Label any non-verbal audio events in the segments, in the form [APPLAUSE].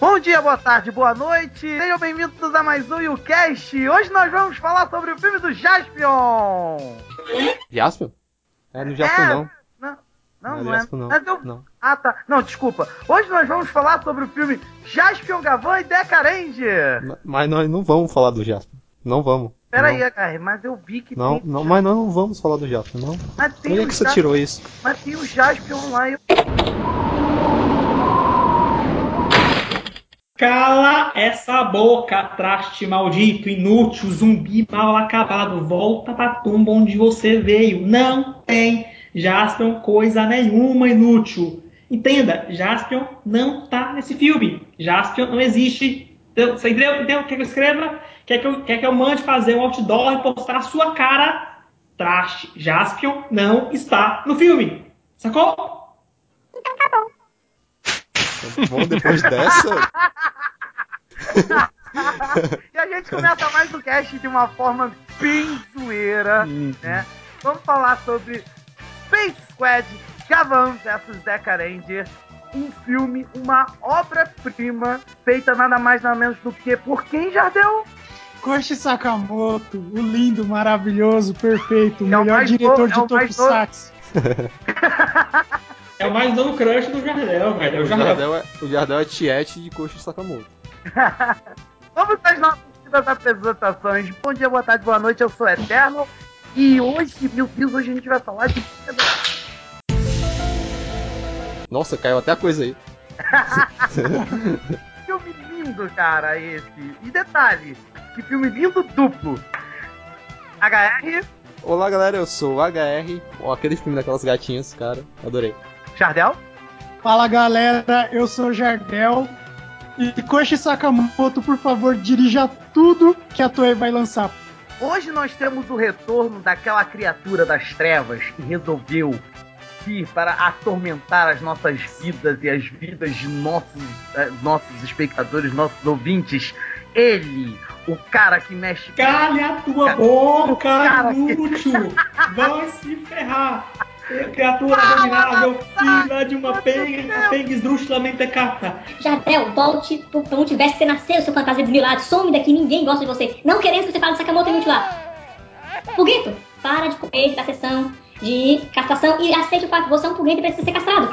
Bom dia, boa tarde, boa noite. Sejam bem-vindos a mais um YouCast. Hoje nós vamos falar sobre o filme do Jaspion. Jaspion? É, no Jaspion É, não. Não, não, Não é não é. Jaspion, não. Não. Ah, tá. Não, desculpa. Hoje nós vamos falar sobre o filme Jaspion Gavan e Deca Ranger. Ma- Mas nós não vamos falar do Jaspion. Não vamos. Pera não. aí, cara, mas eu vi que Não, tem. não, mas nós não vamos falar do Jaspion, não. Mas tem, Onde é que você tirou isso? mas tem o Jaspion lá e eu... Cala essa boca, traste maldito, inútil, zumbi mal acabado. Volta pra tumba onde você veio. Não tem Jaspion coisa nenhuma, inútil. Entenda, Jaspion não tá nesse filme. Jaspion não existe. Então, Você entendeu? entendeu? Quer que eu escreva? Quer que eu, quer que eu mande fazer um outdoor e postar a sua cara? Traste, Jaspion não está no filme. Sacou? Vamos depois dessa? [LAUGHS] e a gente começa mais o cast de uma forma bem zoeira, né? Vamos falar sobre Space Squad, Gavan vs Deca Ranger. Um filme, uma obra-prima, feita nada mais nada menos do que por quem, Jardel? Koshi Sakamoto, o lindo, maravilhoso, perfeito, o É o melhor diretor novo- é de mais Tokusatsu. [LAUGHS] É o mais novo crush do Jardel, velho. É O Jardel. Jardel é, o Jardel é tiete de Koshi Sakamoto. [LAUGHS] Vamos às nossas apresentações. Bom dia, boa tarde, boa noite, eu sou Eterno. E hoje, meu Deus, hoje a gente vai falar de Nossa, caiu até a coisa aí. [LAUGHS] filme lindo, cara, esse. E detalhe, que filme lindo duplo. HR, Olá galera, eu sou o HR. Ó, aquele filme daquelas gatinhas, cara. Adorei. Jardel. Fala galera, eu sou Jardel. E Koshi Sakamoto, por favor, dirija tudo que a Toei vai lançar. Hoje nós temos o retorno daquela criatura das trevas que resolveu vir para atormentar as nossas vidas e as vidas de nossos, eh, nossos espectadores, nossos ouvintes. Ele, o cara que mexe. Calha a tua boca, Cara, inútil! Vai se ferrar! Criatura abominável, filha de uma penga, penga esdrúxulamente cata. Jardel, volte pra onde tivesse que você nasceu, seu fantasia desmiolado. Some daqui, ninguém gosta de você. Não queremos que você fale de Sakamoto inútil lá. Fogueto, para de comer da sessão de castração e aceite o fato, você é um foguete e precisa ser castrado.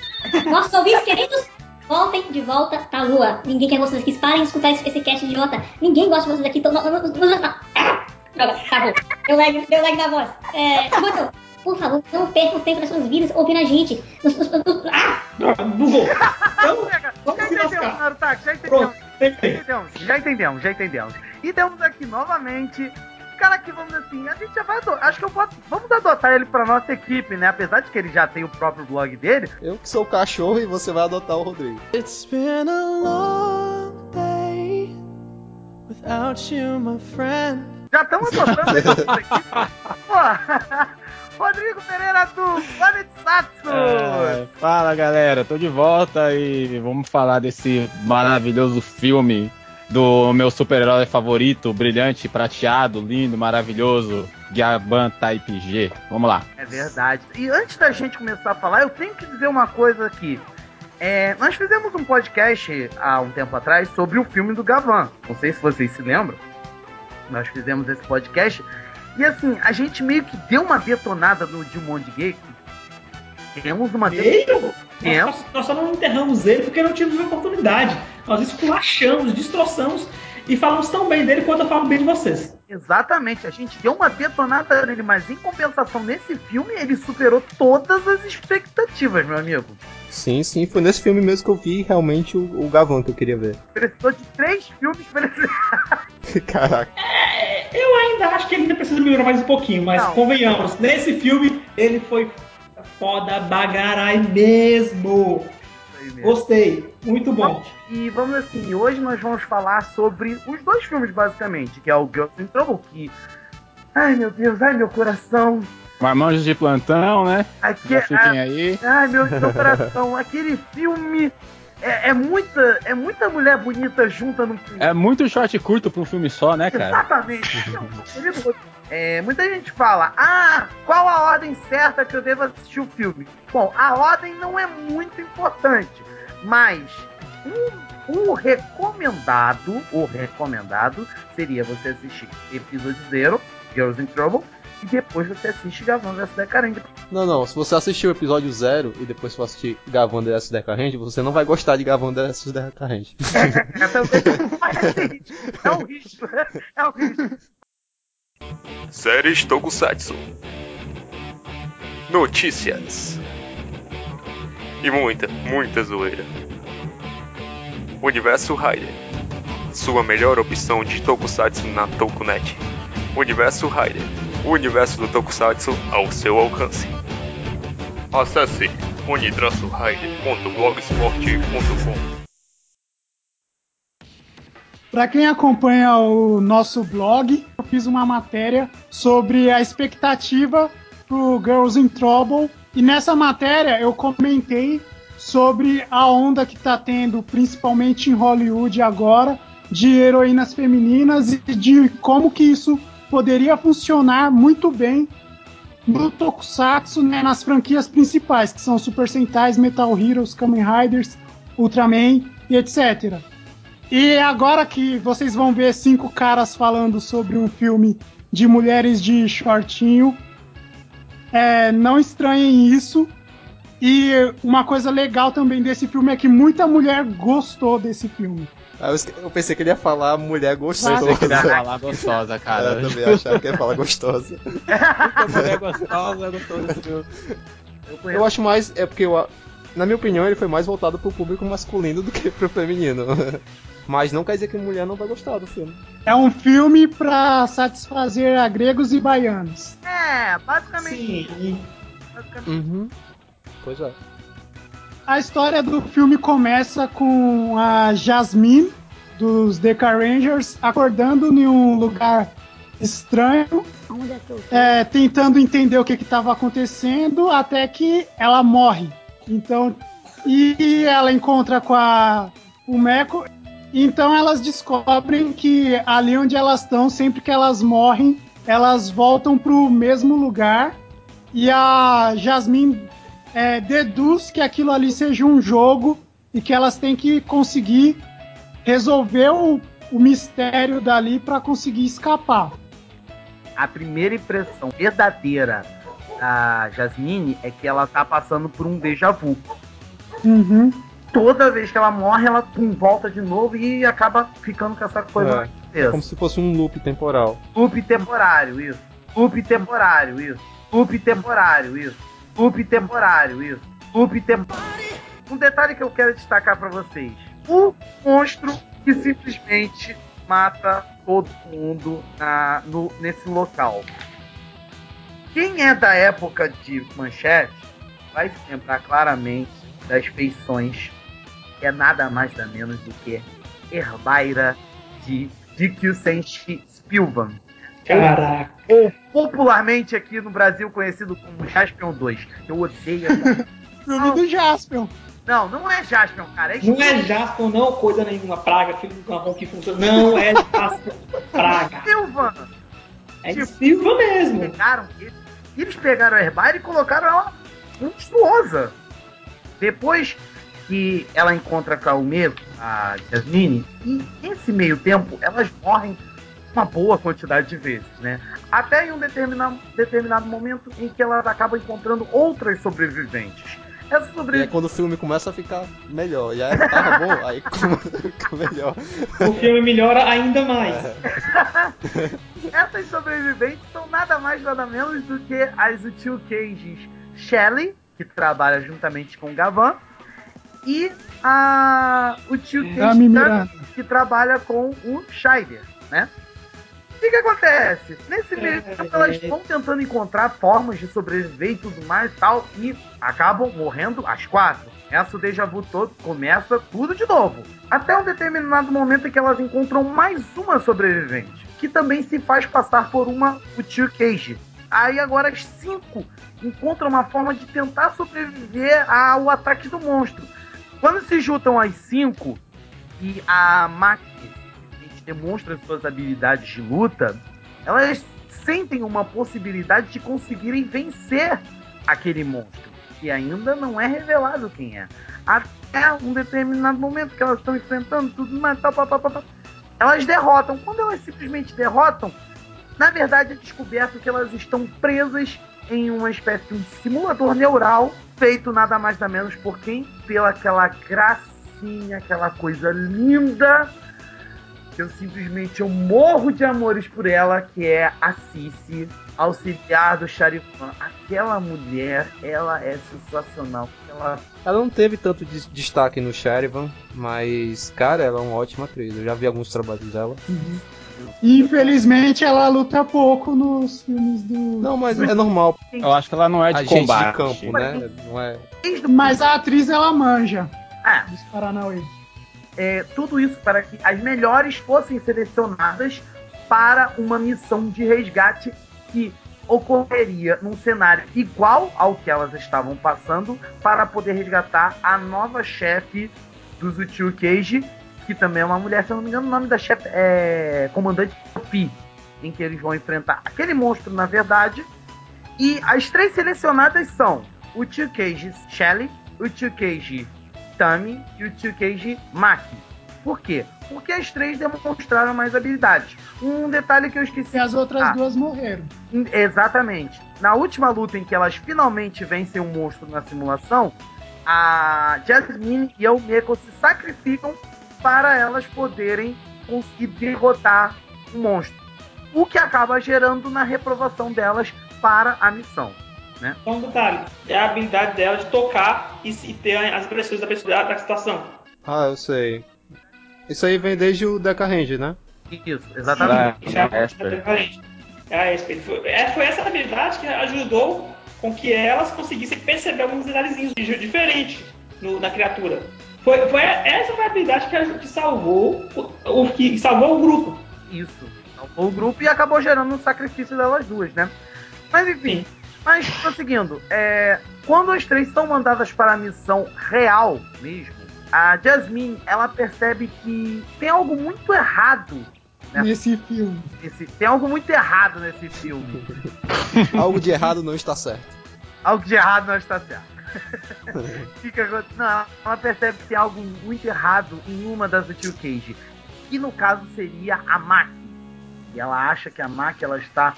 [LAUGHS] Nossos ouvintes queridos, voltem de volta pra lua. Ninguém quer vocês aqui. Parem de escutar esse, esse cast idiota. Ninguém gosta de vocês aqui. Tô, no, ah, droga, travou. Deu lag, deu lag na voz. É, Fogueto, por favor, não percam o tempo das suas vidas ouvindo a gente. Nos- nos- nos- ah, Droga, bugou. Então, vamos Já entendemos, lascar. Narutaki, já entendemos. Pronto, já entendemos, já entendemos. E temos aqui novamente um cara que, vamos assim, a gente já vai adotar. Acho que eu boto, vamos adotar ele pra nossa equipe, né? Apesar de que ele já tem o próprio blog dele. Eu que sou o cachorro e você vai adotar o Rodrigo. It's been a long day without you, my friend. Já estamos adotando. Pô, [LAUGHS] Rodrigo Pereira do Planet Satsu. É, fala galera, tô de volta e vamos falar desse maravilhoso filme do meu super-herói favorito, brilhante, prateado, lindo, maravilhoso, Gaban Type G. Vamos lá. É verdade. E antes da gente começar a falar, eu tenho que dizer uma coisa aqui. É, nós fizemos um podcast há um tempo atrás sobre o filme do Gavan. Não sei se vocês se lembram. Nós fizemos esse podcast. E assim, a gente meio que deu uma detonada no Dilmon de Gay. Temos uma Meio? Temos. Nós, nós só não enterramos ele porque não tivemos oportunidade. Nós esculachamos, destroçamos e falamos tão bem dele quanto eu falo bem de vocês. Exatamente, a gente deu uma detonada nele, mas em compensação, nesse filme, ele superou todas as expectativas, meu amigo. Sim, sim, foi nesse filme mesmo que eu vi realmente o, o Gavan que eu queria ver. [LAUGHS] Precisou de três filmes pra ele Caraca. Eu ainda acho que ele ainda precisa melhorar mais um pouquinho, mas Não. convenhamos, nesse filme ele foi foda bagarai mesmo. Gostei, muito bom. E vamos assim, hoje nós vamos falar sobre os dois filmes, basicamente, que é o Girls in Trouble, que. Ai meu Deus, ai meu coração. Marmanjos de plantão, né? Aqui, Já fiquem ah, aí. ai meu, meu coração, [LAUGHS] aquele filme. É, é muita, é muita mulher bonita junta num filme. É muito short curto pra um filme só, né, cara? Exatamente. [LAUGHS] É, muita gente fala, ah, qual a ordem certa que eu devo assistir o filme? Bom, a ordem não é muito importante, mas um, o recomendado, o recomendado seria você assistir episódio zero, Girls in Trouble, e depois você assiste Gavan vs Decarengue. Não, não, se você assistir o episódio 0 e depois for assistir Gavan vs Decarrente, você não vai gostar de Gavan vs Decarrente. É, também é um risco, [LAUGHS] é um risco. Séries Tokusatsu. Notícias. E muita, muita zoeira. Universo Raider. Sua melhor opção de Tokusatsu na Tokunet. Universo Raider. O universo do Tokusatsu ao seu alcance. Acesse unitraçoraider.blogsport.com Para quem acompanha o nosso blog, eu fiz uma matéria sobre a expectativa pro Girls in Trouble e nessa matéria eu comentei sobre a onda que está tendo, principalmente em Hollywood agora, de heroínas femininas e de como que isso poderia funcionar muito bem no Tokusatsu, né, nas franquias principais, que são Super Sentais, Metal Heroes, Kamen Riders, Ultraman e etc. E agora que vocês vão ver cinco caras falando sobre um filme de mulheres de shortinho, é, não estranhem isso. E uma coisa legal também desse filme é que muita mulher gostou desse filme. Ah, eu, eu pensei que ele ia falar mulher gostosa. Pensei que ele ia falar gostosa, cara. Eu também achava que ele ia falar gostosa. Muita mulher gostosa, gostosa desse filme. Eu Eu acho mais. É porque, eu, na minha opinião, ele foi mais voltado pro público masculino do que pro feminino. [LAUGHS] Mas não quer dizer que mulher não vai gostar do filme. É um filme pra satisfazer a gregos e baianos. É, basicamente. Sim. basicamente. Uhum. Pois é. A história do filme começa com a Jasmine, dos Deca Rangers, acordando em um lugar estranho, é é, tentando entender o que estava acontecendo, até que ela morre. Então, e ela encontra com a, o Meco. Então elas descobrem que ali onde elas estão, sempre que elas morrem, elas voltam pro mesmo lugar. E a Jasmine é, deduz que aquilo ali seja um jogo e que elas têm que conseguir resolver o, o mistério dali para conseguir escapar. A primeira impressão verdadeira da Jasmine é que ela tá passando por um déjà vu. Uhum. Toda vez que ela morre, ela pum, volta de novo e acaba ficando com essa coisa É, É como se fosse um loop temporal. Loop temporário, isso. Loop temporário, isso. Loop temporário, isso. Loop temporário, isso. Loop temporário. Um detalhe que eu quero destacar pra vocês: o monstro que simplesmente mata todo mundo na, no, nesse local. Quem é da época de Manchete vai se lembrar claramente das feições que é nada mais nada menos do que Herbaira de Dikyu-senshi Spilvan Caraca. ou popularmente aqui no Brasil conhecido como Jaspion 2. Eu odeio essa... [LAUGHS] Filme do Jaspion. Não, não é Jaspion, cara. É Não é Jasper, não, coisa nenhuma, praga, filho do Gampão que funciona. Não é Jasper, praga. [LAUGHS] Silva. É de Silva mesmo. Pegaram eles, eles pegaram a Herbaira e colocaram ela monstruosa. Depois que ela encontra com a Ume, a Jasmine, e nesse meio tempo elas morrem uma boa quantidade de vezes, né? Até em um determinado, determinado momento em que elas acabam encontrando outras sobreviventes. Essas E aí sobreviventes quando o filme começa a ficar melhor. Já tava bom, aí [LAUGHS] fica melhor. O filme melhora ainda mais. [LAUGHS] Essas sobreviventes são nada mais nada menos do que as Util Cages Shelley, que trabalha juntamente com o Gavan, e a Util A Cage que trabalha com o Scheider, né? O que, que acontece? Nesse meio tempo, elas vão tentando encontrar formas de sobreviver e tudo mais e tal, e acabam morrendo as quatro. Essa o déjà vu todo começa tudo de novo. Até um determinado momento em que elas encontram mais uma sobrevivente, que também se faz passar por uma Util Cage. Aí agora as cinco encontram uma forma de tentar sobreviver ao ataque do monstro. Quando se juntam as cinco e a Max demonstra suas habilidades de luta, elas sentem uma possibilidade de conseguirem vencer aquele monstro, que ainda não é revelado quem é. Até um determinado momento que elas estão enfrentando tudo mais, tal, pá, pá, pá, pá. Elas derrotam. Quando elas simplesmente derrotam, na verdade é descoberto que elas estão presas em uma espécie de um simulador neural feito nada mais nada menos por quem? Pela aquela gracinha, aquela coisa linda eu simplesmente eu morro de amores por ela, que é a Cici, auxiliar do Charivan. Aquela mulher, ela é sensacional. Ela Ela não teve tanto des- destaque no Sherivan, mas, cara, ela é uma ótima atriz. Eu já vi alguns trabalhos dela. Infelizmente, ela luta pouco nos filmes do. Não, mas é normal. Eu acho que ela não é de a combate. de campo, né? Não é. Mas a atriz ela manja Ah, dos Paranauê. É, tudo isso para que as melhores fossem selecionadas para uma missão de resgate que ocorreria num cenário igual ao que elas estavam passando para poder resgatar a nova chefe dos Uchiu Cage, que também é uma mulher, se eu não me engano, o nome da chefe é Comandante Sophie, em que eles vão enfrentar aquele monstro, na verdade. E as três selecionadas são o Uchiu Cage Shelly, o Uchiu Cage Tami e o Cage Maki. Por quê? Porque as três demonstraram mais habilidades. Um detalhe que eu esqueci E as outras Ah. duas morreram. Exatamente. Na última luta em que elas finalmente vencem o monstro na simulação, a Jasmine e a Umeko se sacrificam para elas poderem conseguir derrotar o monstro. O que acaba gerando na reprovação delas para a missão. Só um detalhe: é a habilidade dela de tocar e, e ter as impressões da, pessoa, da situação. Ah, eu sei. Isso aí vem desde o Deca Range, né? Isso, exatamente. Isso é É, a Esper. É. Foi, é, foi essa habilidade que ajudou com que elas conseguissem perceber alguns detalhezinhos de- diferentes no- na criatura. Foi, foi essa foi a habilidade que, que salvou o, o- que salvou o grupo. Isso. Salvou o grupo e acabou gerando um sacrifício delas duas, né? Mas enfim, mas prosseguindo, é, quando as três são mandadas para a missão real mesmo, a Jasmine ela percebe que tem algo muito errado. Né? Nesse filme. Nesse, tem algo muito errado nesse filme. [LAUGHS] Algo de errado não está certo. algo de errado não está certo. [LAUGHS] Fica, não, ela, percebe que tem algo muito errado em uma das Tio Cage. Que no caso seria a Maki. E ela acha que a Maki ela está.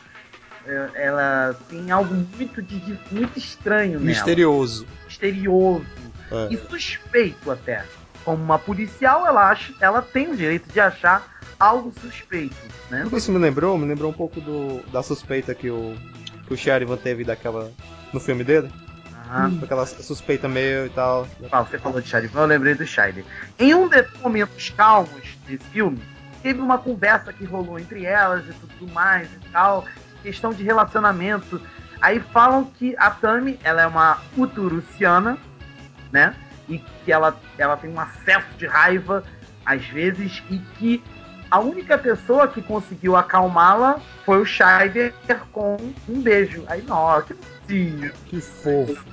Ela tem algo muito, de, muito estranho nela. Misterioso. Misterioso. É. E suspeito até. Como uma policial, ela, acha, ela tem o direito de achar algo suspeito. Né? Isso me lembrou? Me lembrou um pouco do, da suspeita que o, que o Sherivan teve daquela. no filme dele. Aham. Aquela suspeita meio e tal. Ah, você falou de Charivan, eu lembrei do Scheider. Em um desses momentos calmos desse filme, teve uma conversa que rolou entre elas e tudo mais e tal, questão de relacionamento. Aí falam que a Tami, ela é uma uturuciana, né? E que ela, ela tem um acesso de raiva, às vezes, e que a única pessoa que conseguiu acalmá-la foi o Scheider com um beijo. Aí, nossa, que bonitinho. Que fofo.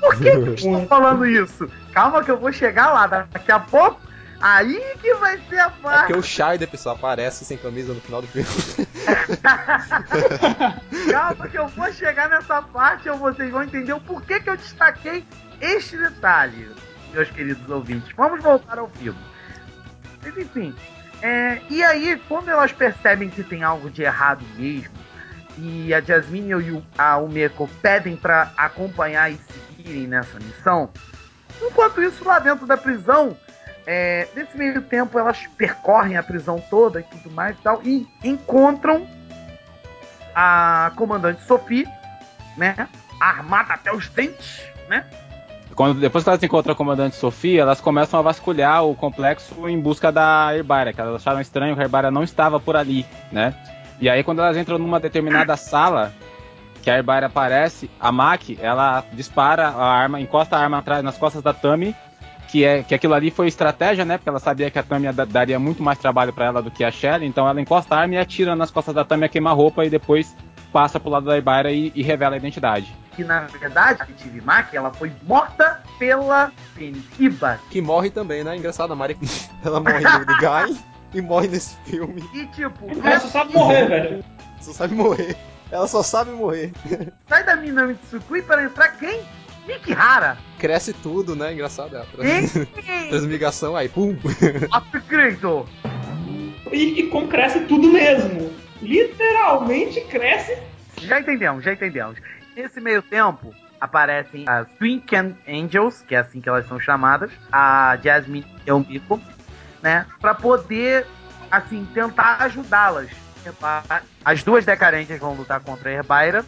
Por que eu estou [LAUGHS] falando isso? Calma que eu vou chegar lá daqui a pouco. Aí que vai ser a É parte. porque o Scheider, pessoal, aparece sem camisa no final do filme. [LAUGHS] Calma que eu vou chegar nessa parte e vocês vão entender o porquê que eu destaquei este detalhe, meus queridos ouvintes. Vamos voltar ao filme. Mas enfim. é, e aí, quando elas percebem que tem algo de errado mesmo, e a Jasmine e o- a Umeko pedem para acompanhar e seguirem nessa missão, enquanto isso, lá dentro da prisão, é, nesse meio tempo elas percorrem a prisão toda e tudo mais e tal, e encontram a comandante Sophie, né? Armada até os dentes, né? Quando, depois que elas encontram a comandante Sofia, elas começam a vasculhar o complexo em busca da Herbaria, que elas acharam estranho que a Herbaria não estava por ali, né? E aí quando elas entram numa determinada sala, que a Herbaria aparece, a Maki, ela dispara a arma, encosta a arma atrás nas costas da Tami, que é que aquilo ali foi estratégia, né? Porque ela sabia que a Tami da- daria muito mais trabalho para ela do que a Shelly, então ela encosta a arma e atira nas costas da Tami a queima-roupa e depois passa pro lado da Herbaria e, e revela a identidade. Que na verdade, a Tive Maki, ela foi morta pela Fenikiba. Que morre também, né? Engraçado, a Mari. [LAUGHS] Ela morre no do Guy e morre nesse filme. E tipo, Ela só sabe morrer, velho. Só sabe morrer. Ela só sabe morrer. sai da Minami Tsukui para entrar quem? Mikihara. Cresce tudo, né? Engraçado. É a trans- [LAUGHS] transmigração, aí, pum. [LAUGHS] Upgrade. E, e como cresce tudo mesmo. Literalmente cresce. Já entendemos, já entendemos. Nesse meio tempo, aparecem as Twin Can Angels, que é assim que elas são chamadas, a Jasmine e o Miko, né? Pra poder, assim, tentar ajudá-las. As duas Decarentes vão lutar contra a Herbaira.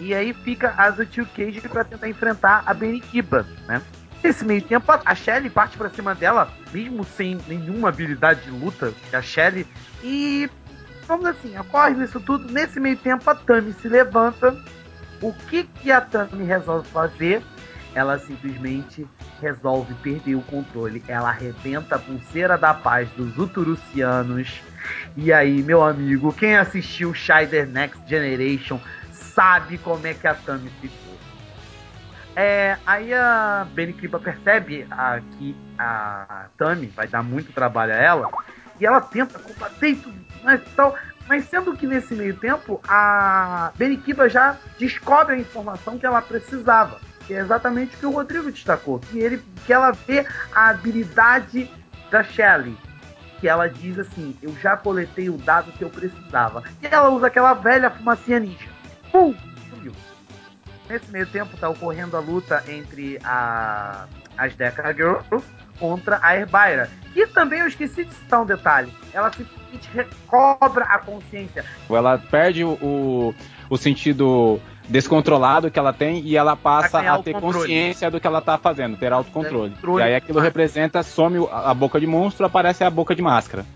E aí fica a Zutil Cage pra tentar enfrentar a Benikiba, né? Nesse meio tempo, a Shelly parte pra cima dela, mesmo sem nenhuma habilidade de luta, é a Shelly, e vamos assim, ocorre isso tudo. Nesse meio tempo, a Tami se levanta. O que, que a Tami resolve fazer? Ela simplesmente resolve perder o controle. Ela arrebenta a pulseira da paz dos Uturucianos. E aí, meu amigo, quem assistiu Shider Next Generation sabe como é que a Tami ficou. É, aí a Benikiba percebe a, que a Tami vai dar muito trabalho a ela e ela tenta combater mais e tal. Mas sendo que nesse meio tempo a Benikiba já descobre a informação que ela precisava. Que é exatamente o que o Rodrigo destacou. Que, ele, que ela vê a habilidade da Shelly. Que ela diz assim: Eu já coletei o dado que eu precisava. E ela usa aquela velha fumacinha ninja. Pum! Sumiu. Nesse meio tempo tá ocorrendo a luta entre a, as Deca Girls contra a Herbaira. E também eu esqueci de citar um detalhe. Ela simplesmente recobra a consciência. Ela perde o, o, sentido descontrolado que ela tem e ela passa a ter consciência do que ela tá fazendo, ter autocontrole. Controle. E aí aquilo representa, some a boca de monstro, aparece a boca de máscara.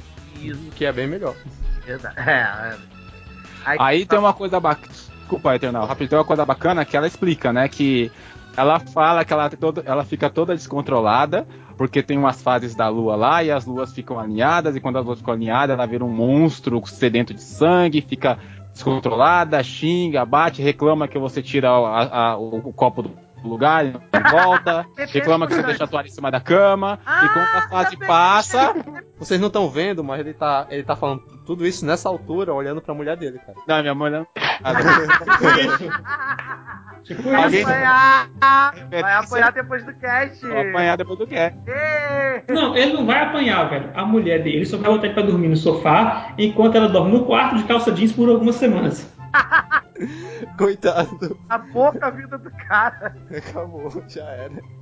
Isso, Que é bem melhor. verdade. É, é. Aí tem uma coisa bacana. Desculpa, Eternal, rápido, tem uma coisa bacana que ela explica, né? Que ela fala que ela, toda, ela fica toda descontrolada, porque tem umas fases da lua lá e as luas ficam alinhadas, e quando as luas ficam alinhadas, ela vira um monstro sedento de sangue, fica descontrolada, xinga, bate, reclama que você tira a- a- o, o copo do lugar e não volta, [LAUGHS] reclama que você deixa a toalha em cima da cama, e quando a fase passa. [LAUGHS] Vocês não estão vendo, mas ele tá, ele tá falando tudo isso nessa altura, olhando pra mulher dele, cara. Não, minha mãe não. [LAUGHS] Tipo Vai Alguém- isso. apanhar! Vai apanhar depois do cast! Vou apanhar depois do que é. Ê! Não, ele não vai apanhar, velho. A mulher dele só vai botar ele pra dormir no sofá enquanto ela dorme no quarto de calça jeans por algumas semanas. Coitado. A boca a vida do cara. Acabou, já era.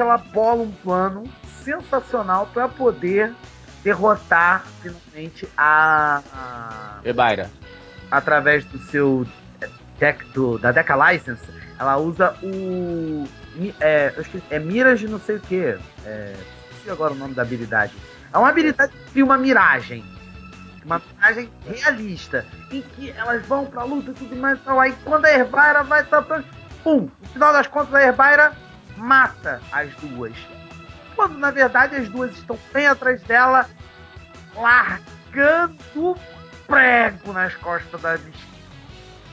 Ela bola um plano sensacional pra poder derrotar finalmente a, a- Ebaira. através do seu deck do, da Deca License, ela usa o é, eu esqueci, é miras de não sei o que. É, esqueci agora o nome da habilidade. É uma habilidade que cria uma miragem. Uma miragem realista. Em que elas vão pra luta e tudo mais e tal. Aí quando a Herbaira vai tratando. Pum! No final das contas, a Herbaira mata as duas. Quando na verdade as duas estão bem atrás dela, largando prego nas costas da bichinha.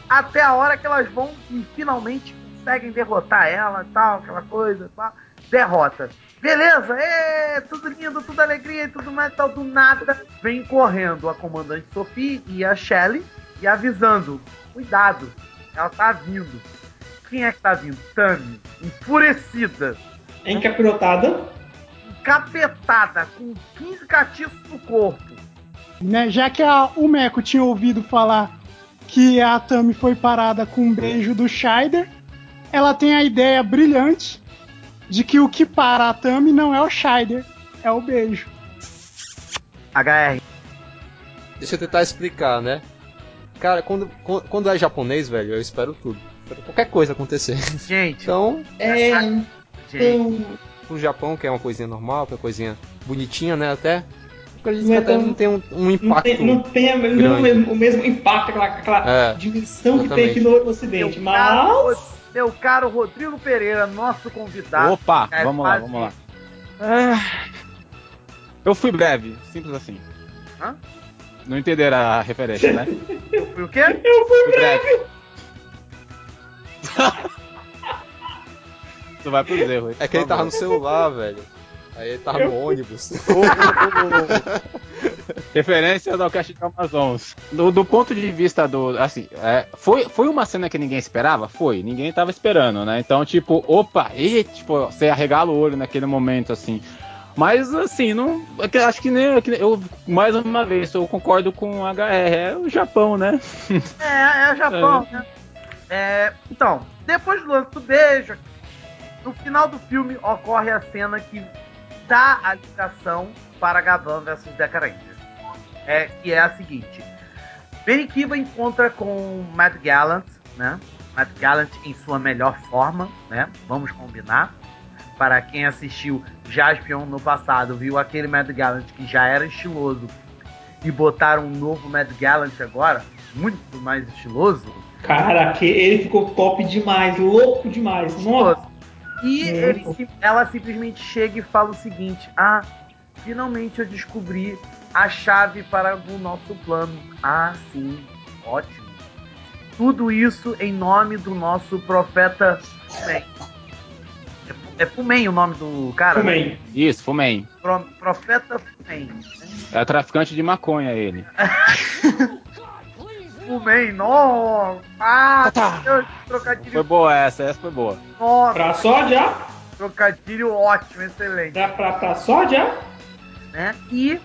Até a hora que elas vão e finalmente conseguem derrotar ela tal, aquela coisa, tal. Derrota. Beleza, ê, tudo lindo, tudo alegria e tudo mais tal. Do nada vem correndo a comandante Sophie e a Shelley e avisando: cuidado, ela tá vindo. Quem é que tá vindo? Tami, enfurecida, Encapirotada. encapetada, com 15 catiços no corpo. né? Já que a, o Meco tinha ouvido falar que a Tami foi parada com um beijo do Scheider, ela tem a ideia brilhante de que o que para a Tami não é o Scheider, é o beijo. HR. Deixa eu tentar explicar, né? Cara, quando, quando- quando é japonês, velho, eu espero tudo. Qualquer coisa acontecer. Gente, Então, É. gente. pro Japão, que é uma coisinha normal, que é uma coisinha bonitinha, né, até. é até não tem um, um Não impacto. tem, não tem a- não é o mesmo, o mesmo impacto, aquela, aquela É, dimensão que tem aqui no Ocidente. Meu caro, Mas. Rod- meu caro Rodrigo Pereira, nosso convidado. Opa, É vamos lá, vamos lá. Ah, eu fui breve, simples assim. Hã? Não entenderam a referência, né? Foi o quê? Eu fui Fui breve. [LAUGHS] Tu vai pros erros. É que ele tava no celular, velho. Aí ele tava no ônibus. [LAUGHS] Referência ao cast de Amazons. Do, do ponto de vista do. Assim, é, foi, foi uma cena que ninguém esperava? Foi. Ninguém tava esperando, né? Então, tipo, opa, e, tipo, você arregala o olho naquele momento, assim. Mas, assim, não. é Acho que nem. que nem- Eu, mais uma vez, eu concordo com o HR. É o Japão, né? É, é o Japão, [LAUGHS] né? É, então, depois do lance do beijo, no final do filme ocorre a cena que dá a ligação para Gavan versus Deca Ranger. É, que é a seguinte. Benny Kiva encontra com Matt Gallant, né? Matt Gallant em sua melhor forma, né? Vamos combinar. Para quem assistiu Jaspion no passado, viu aquele Matt Gallant que já era estiloso e botaram um novo Matt Gallant agora, muito mais estiloso. Cara, que ele ficou top demais, louco demais. Nossa. E Muito. ele ela simplesmente chega e fala o seguinte: Ah, finalmente eu descobri a chave para o nosso plano. Ah, sim, ótimo. Tudo isso em nome do nosso profeta Fumen. É, é Fumen o nome do cara? né? Fumei. Isso, Fumen. Pro- profeta Fumen. né? É traficante de maconha ele. [LAUGHS] Fumen, nossa! Ah, meu Deus, trocadilho. Foi boa essa, essa foi boa. Nossa, Pra sódia? trocadilho ótimo, excelente. Pra, pra, pra sódia? né? E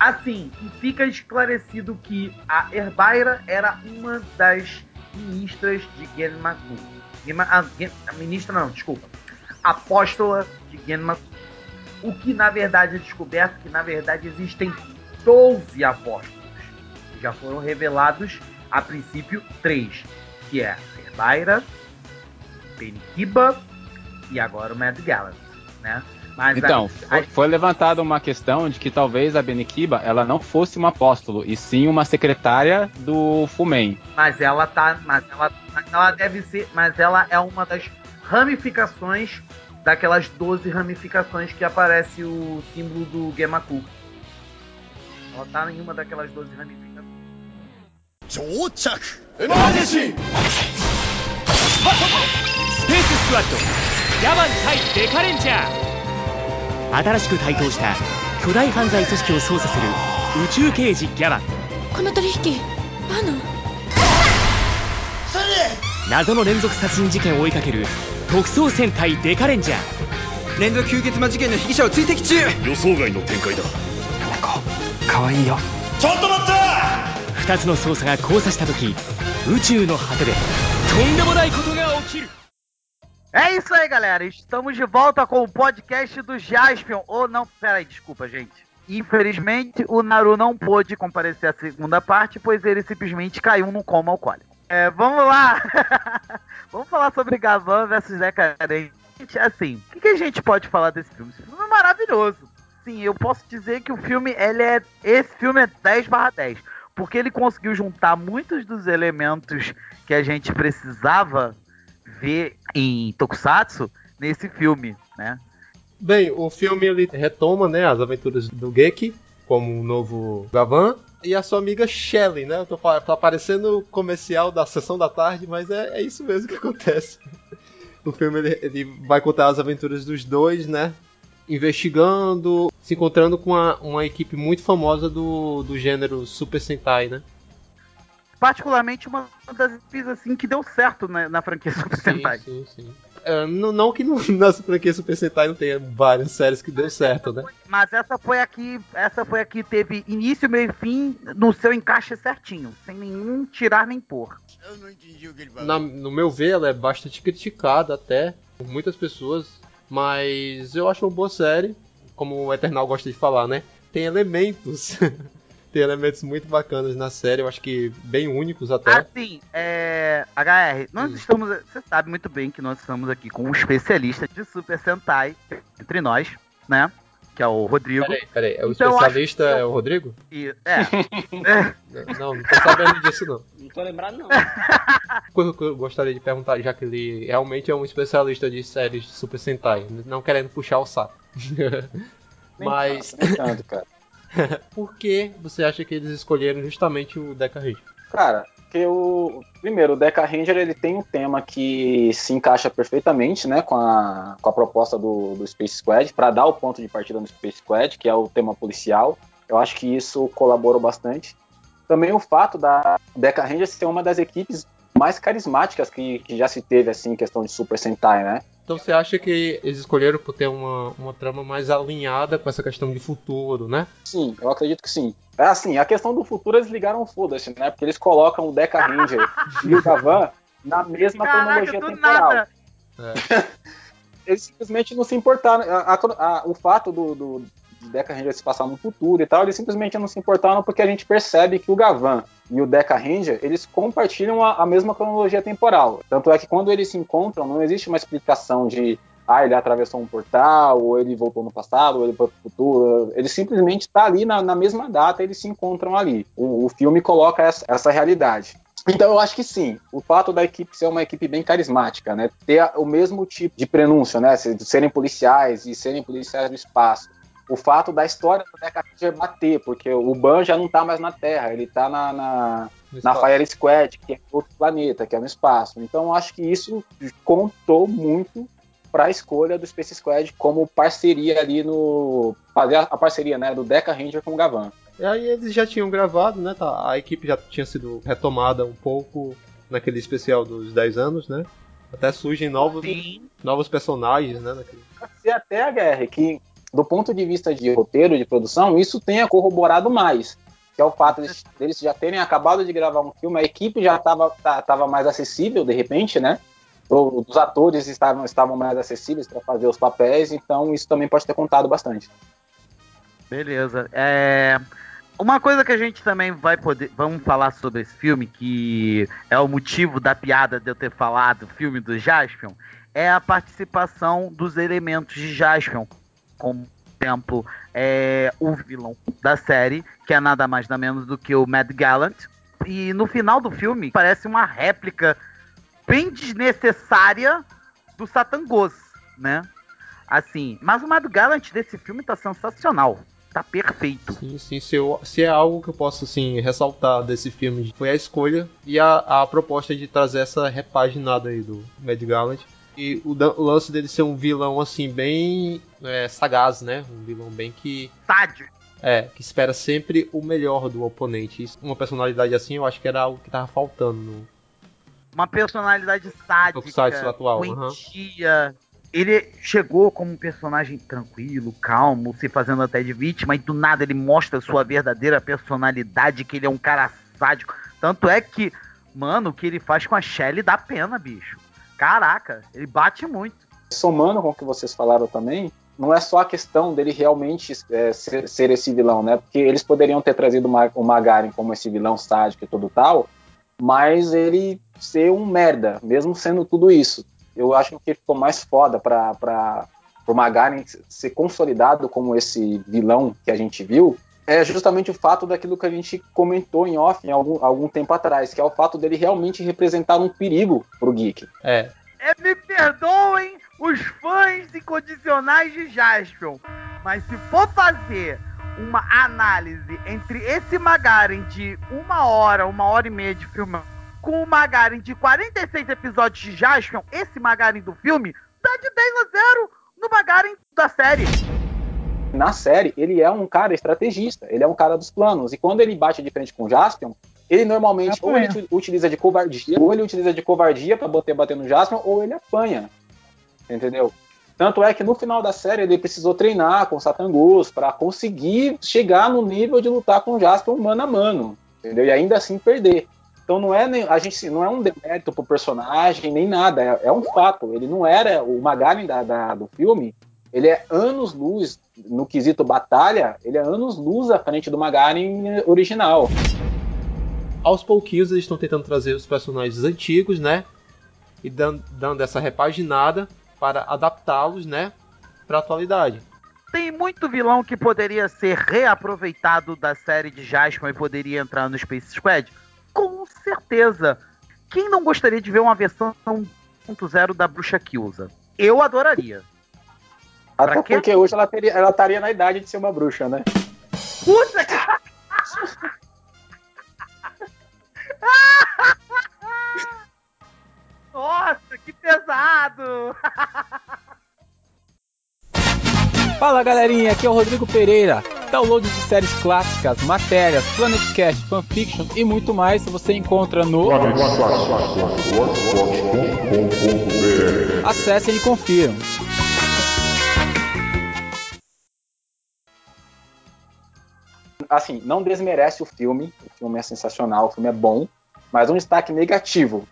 assim, fica esclarecido que a Herbaira era uma das ministras de Genmaku. Genma- a, Gen- a ministra não, desculpa. Apóstola de Genmaku. O que na verdade é descoberto que na verdade existem 12 apóstolos. Que já foram revelados a princípio três, que é Herbaira, Benikiba e agora o Mad Gallant, né? Mas Então, a- foi, levantada uma questão de que talvez a Benikiba ela não fosse uma apóstolo, e sim uma secretária do Fumen. Mas ela tá. Mas ela, mas ela deve ser. Mas ela é uma das ramificações daquelas 12 ramificações que aparece o símbolo do Gemaku. Ela tá em uma daquelas 12 ramificações. スペーススクワッドギャバン対デカレンジャー新しく台頭した巨大犯罪組織を捜査する宇宙刑事ギャバンこの取引バナ謎の連続殺人事件を追いかける特捜戦隊デカレンジャー連続吸血魔事件の被疑者を追跡中予想外の展開だかわいいよちょっと待った2つの捜査が交差した時宇宙の果てでとんでもないことが起きる É isso aí, galera. Estamos de volta com o podcast do Jaspion. Ou não, peraí, desculpa, gente. Infelizmente, o Naru não pôde comparecer à segunda parte, pois ele simplesmente caiu num coma alcoólico. É, vamos lá. [LAUGHS] vamos falar sobre Gavan versus Decadente. Assim, o que, que a gente pode falar desse filme? Esse filme é maravilhoso. Sim, eu posso dizer que o filme, ele é. Esse filme é 10 barra 10. Porque ele conseguiu juntar muitos dos elementos que a gente precisava ver em Tokusatsu nesse filme, né? Bem, o filme ele retoma, né, as aventuras do Geki como um novo Gavan e a sua amiga Shelley, né? Eu tô tá aparecendo o comercial da sessão da tarde, mas é, é isso mesmo que acontece. [LAUGHS] O filme ele, ele vai contar as aventuras dos dois, né? Investigando, se encontrando com uma, uma equipe muito famosa do, do gênero Super Sentai, né? Particularmente uma das equipes assim que deu certo na, na franquia [LAUGHS] Super Sentai. Sim, sim. É, não, não que [LAUGHS] no, na franquia Super Sentai não tenha várias séries que deu certo, né? Mas essa foi aqui, essa foi aqui teve início, meio e fim no seu encaixe certinho, sem nenhum tirar nem pôr. Eu não entendi o que ele falou. Na- no meu ver, ela é bastante criticada até por muitas pessoas, mas eu acho uma boa série, como o Eternal gosta de falar, né? Tem elementos, [LAUGHS] tem elementos muito bacanas na série, eu acho que bem únicos até. Assim, é. HR, nós Hum. estamos. Você sabe muito bem que nós estamos aqui com um especialista de Super Sentai entre nós, né? que é o Rodrigo. Peraí, peraí. É o Então, especialista é o Rodrigo? E, é. [LAUGHS] é. Não, não tô sabendo disso não. [LAUGHS] Não tô lembrado, não. coisa que eu gostaria de perguntar, já que ele realmente é um especialista de séries de Super Sentai, não querendo puxar o saco. [LAUGHS] Mas tanto, cara. [LAUGHS] por que você acha que eles escolheram justamente o Deca Ranger? Cara, que o primeiro, o Deca Ranger ele tem um tema que se encaixa perfeitamente, né, com a, com a proposta do, do Space Squad para dar o ponto de partida no Space Squad, que é o tema policial. Eu acho que isso colaborou bastante. Também o fato da Deca Ranger ser uma das equipes mais carismáticas que, que já se teve assim em questão de Super Sentai, né? Então você acha que eles escolheram por ter uma, uma trama mais alinhada com essa questão de futuro, né? Sim, eu acredito que sim. É assim, a questão do futuro eles ligaram foda-se, né? Porque eles colocam o Deca Ranger e o Gavan na mesma Caraca, cronologia temporal. nada. [LAUGHS] Eles simplesmente não se importaram. A- a- a- o fato do, do de Deca Ranger se passar no futuro e tal, eles simplesmente não se importaram porque a gente percebe que o Gavan e o Deca Ranger, eles compartilham a, a mesma cronologia temporal. Tanto é que quando eles se encontram, não existe uma explicação de ah, ele atravessou um portal, ou ele voltou no passado, ou ele foi pro futuro. Ele simplesmente está ali na, na mesma data, eles se encontram ali. O, o filme coloca essa, essa realidade. Então eu acho que sim, o fato da equipe ser uma equipe bem carismática, né? Ter o mesmo tipo de prenúncio, né? de serem policiais e serem policiais do espaço. O fato da história do Deca Ranger bater, porque o Ban já não tá mais na Terra, ele tá na, na, na. Fire Squad, que é outro planeta, que é no espaço. Então eu acho que isso contou muito para a escolha do Space Squad como parceria ali no. fazer a a parceria né, do Deca Ranger com o Gavan. E aí eles já tinham gravado, né? tá, a equipe já tinha sido retomada um pouco naquele especial dos 10 anos, né? Até surgem novos, novos personagens, né? naquele- Pode ser até a guerra, que do ponto de vista de roteiro, de produção, isso tenha corroborado mais. Que é o fato deles, deles já terem acabado de gravar um filme, a equipe já estava tava mais acessível, de repente, né? Os atores estavam, estavam mais acessíveis para fazer os papéis, então isso também pode ter contado bastante. Beleza. É, Uma coisa que a gente também vai poder. Vamos falar sobre esse filme, que é o motivo da piada de eu ter falado o filme do Jaspion, é a participação dos elementos de Jaspion. Como, exemplo, é, o vilão da série, que é nada mais nada menos do que o Mad Gallant. E no final do filme parece uma réplica bem desnecessária do Satangos, né? Assim, mas o Mad Gallant desse filme tá sensacional. Tá perfeito. Sim, sim. Se, eu- se é algo que eu posso assim, ressaltar desse filme, foi a escolha e a, a proposta de trazer essa repaginada aí do Mad Gallant. E o, o lance dele ser um vilão assim, bem é, sagaz, né? Um vilão bem que. Sádio. É, que espera sempre o melhor do oponente. Uma personalidade assim, eu acho que era algo que tava faltando no, Uma personalidade sádica, atual, doentia. Ele chegou como um personagem tranquilo, calmo, se fazendo até de vítima, e do nada ele mostra sua verdadeira personalidade, que ele é um cara sádico. Tanto é que, mano, o que ele faz com a Shelly dá pena, bicho. Caraca, ele bate muito. Somando com o que vocês falaram também, não é só a questão dele realmente é, ser, ser esse vilão, né? Porque eles poderiam ter trazido o Ma- o Magaren como esse vilão sádico e tudo tal, mas ele ser um merda, mesmo sendo tudo isso. Eu acho que o ficou mais foda pra, pro Magaren ser consolidado como esse vilão que a gente viu é justamente o fato daquilo que a gente comentou em off em algum, algum tempo atrás, que é o fato dele realmente representar um perigo pro geek. É, É, me perdoem os fãs incondicionais de Jaspion, mas se for fazer uma análise entre esse Magaren de uma hora, uma hora e meia de filme, com o Magaren de 46 episódios de Jaspion, esse Magaren do filme dá de 10 a 0 no Magaren da série. Na série, ele é um cara estrategista, ele é um cara dos planos. E quando ele bate de frente com o Jaspion, ele normalmente ou ele uti- utiliza de covardia, ou ele utiliza de covardia pra bater, bater no Jaspion, ou ele apanha. Entendeu? Tanto é que no final da série ele precisou treinar com o Satangos pra conseguir chegar no nível de lutar com o Jaspion mano a mano. Entendeu? E ainda assim perder. Então não é nem, a gente não é um demérito pro personagem nem nada, é, é um fato. Ele não era o Magaren da, da- do filme, ele é anos luz no quesito batalha, ele é anos luz à frente do Magaren original. aos pouquinhos eles estão tentando trazer os personagens antigos, né? E dan- dando essa repaginada para adaptá-los, né? Pra atualidade. tem muito vilão que poderia ser reaproveitado da série de Jasper e poderia entrar no Space Squad? Com certeza. Quem não gostaria de ver uma versão 1.0 da Bruxa Kilza? Eu adoraria. Até Pra quê? porque hoje ela, teria, ela estaria na idade de ser uma bruxa, né? Puta que. [LAUGHS] Nossa, que pesado! [LAUGHS] Fala galerinha, aqui é o Rodrigo Pereira. Download de séries clássicas, matérias, Planet Cast, fanfiction e muito mais você encontra no Acessem e confiram. Assim, não desmerece o filme. O filme é sensacional, o filme é bom. Mas um destaque negativo